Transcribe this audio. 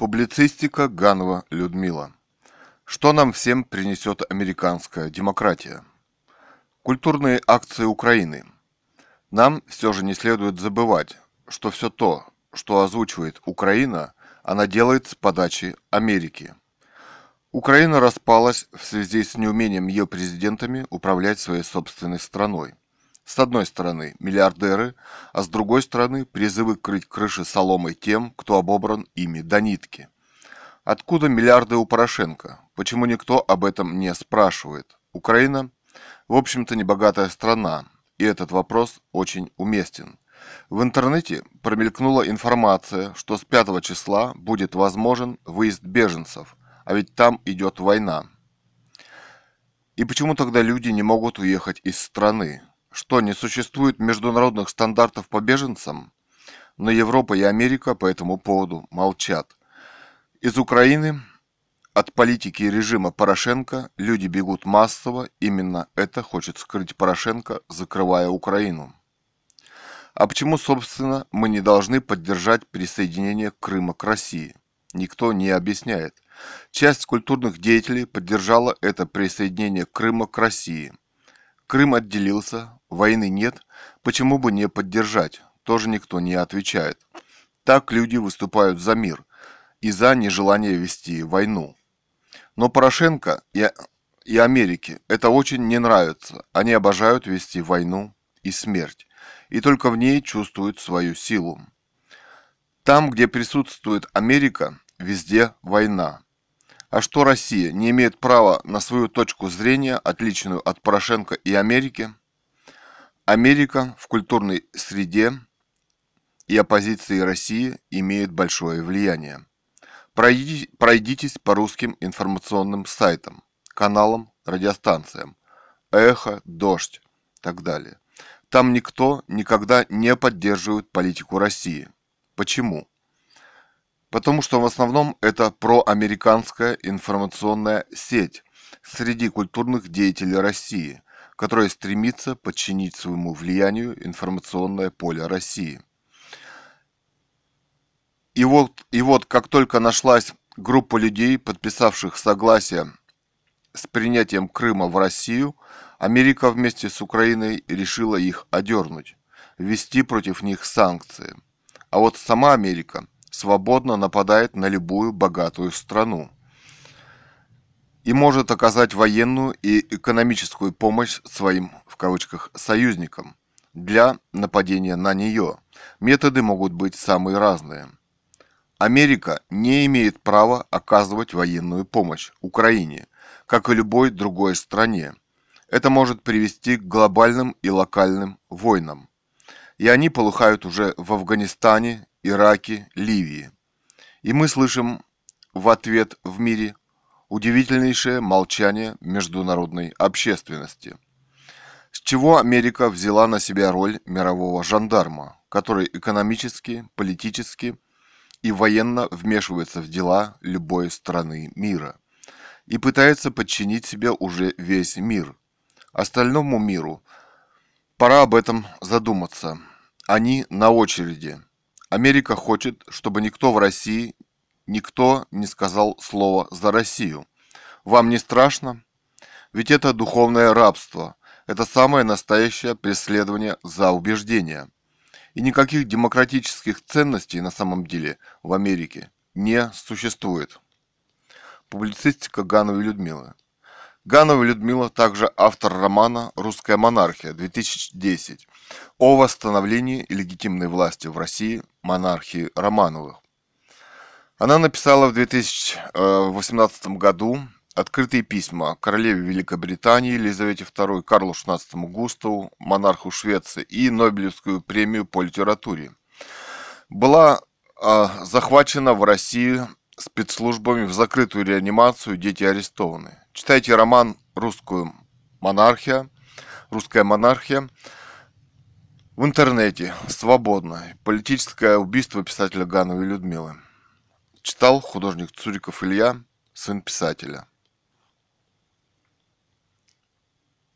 Публицистика Ганова Людмила. Что нам всем принесет американская демократия? Культурные акции Украины. Нам все же не следует забывать, что все то, что озвучивает Украина, она делает с подачи Америки. Украина распалась в связи с неумением ее президентами управлять своей собственной страной. С одной стороны миллиардеры, а с другой стороны призывы крыть крыши соломой тем, кто обобран ими до нитки. Откуда миллиарды у Порошенко? Почему никто об этом не спрашивает? Украина, в общем-то, небогатая страна, и этот вопрос очень уместен. В интернете промелькнула информация, что с 5 числа будет возможен выезд беженцев, а ведь там идет война. И почему тогда люди не могут уехать из страны? Что, не существует международных стандартов по беженцам? Но Европа и Америка по этому поводу молчат. Из Украины от политики и режима Порошенко люди бегут массово, именно это хочет скрыть Порошенко, закрывая Украину. А почему, собственно, мы не должны поддержать присоединение Крыма к России? Никто не объясняет. Часть культурных деятелей поддержала это присоединение Крыма к России. Крым отделился, войны нет, почему бы не поддержать? Тоже никто не отвечает. Так люди выступают за мир и за нежелание вести войну. Но Порошенко и, и Америке это очень не нравится. Они обожают вести войну и смерть. И только в ней чувствуют свою силу. Там, где присутствует Америка, везде война. А что Россия не имеет права на свою точку зрения, отличную от Порошенко и Америки? Америка в культурной среде и оппозиции России имеет большое влияние. Пройдитесь по русским информационным сайтам, каналам, радиостанциям. Эхо, Дождь и так далее. Там никто никогда не поддерживает политику России. Почему? Потому что в основном это проамериканская информационная сеть среди культурных деятелей России, которая стремится подчинить своему влиянию информационное поле России. И вот, и вот как только нашлась группа людей, подписавших согласие с принятием Крыма в Россию, Америка вместе с Украиной решила их одернуть, ввести против них санкции. А вот сама Америка – свободно нападает на любую богатую страну и может оказать военную и экономическую помощь своим, в кавычках, союзникам для нападения на нее. Методы могут быть самые разные. Америка не имеет права оказывать военную помощь Украине, как и любой другой стране. Это может привести к глобальным и локальным войнам. И они полыхают уже в Афганистане, Ираке, Ливии. И мы слышим в ответ в мире удивительнейшее молчание международной общественности. С чего Америка взяла на себя роль мирового жандарма, который экономически, политически и военно вмешивается в дела любой страны мира и пытается подчинить себе уже весь мир. Остальному миру пора об этом задуматься. Они на очереди – Америка хочет, чтобы никто в России, никто не сказал слово за Россию. Вам не страшно? Ведь это духовное рабство. Это самое настоящее преследование за убеждения. И никаких демократических ценностей на самом деле в Америке не существует. Публицистика Гановой Людмилы. Ганова Людмила также автор романа «Русская монархия» 2010 о восстановлении легитимной власти в России монархии Романовых. Она написала в 2018 году открытые письма королеве Великобритании Елизавете II, Карлу XVI Густаву, монарху Швеции и Нобелевскую премию по литературе. Была э, захвачена в России спецслужбами в закрытую реанимацию, дети арестованы. Читайте роман «Русскую монархия», «Русская монархия» в интернете, свободно. Политическое убийство писателя Гановой Людмилы. Читал художник Цуриков Илья, сын писателя.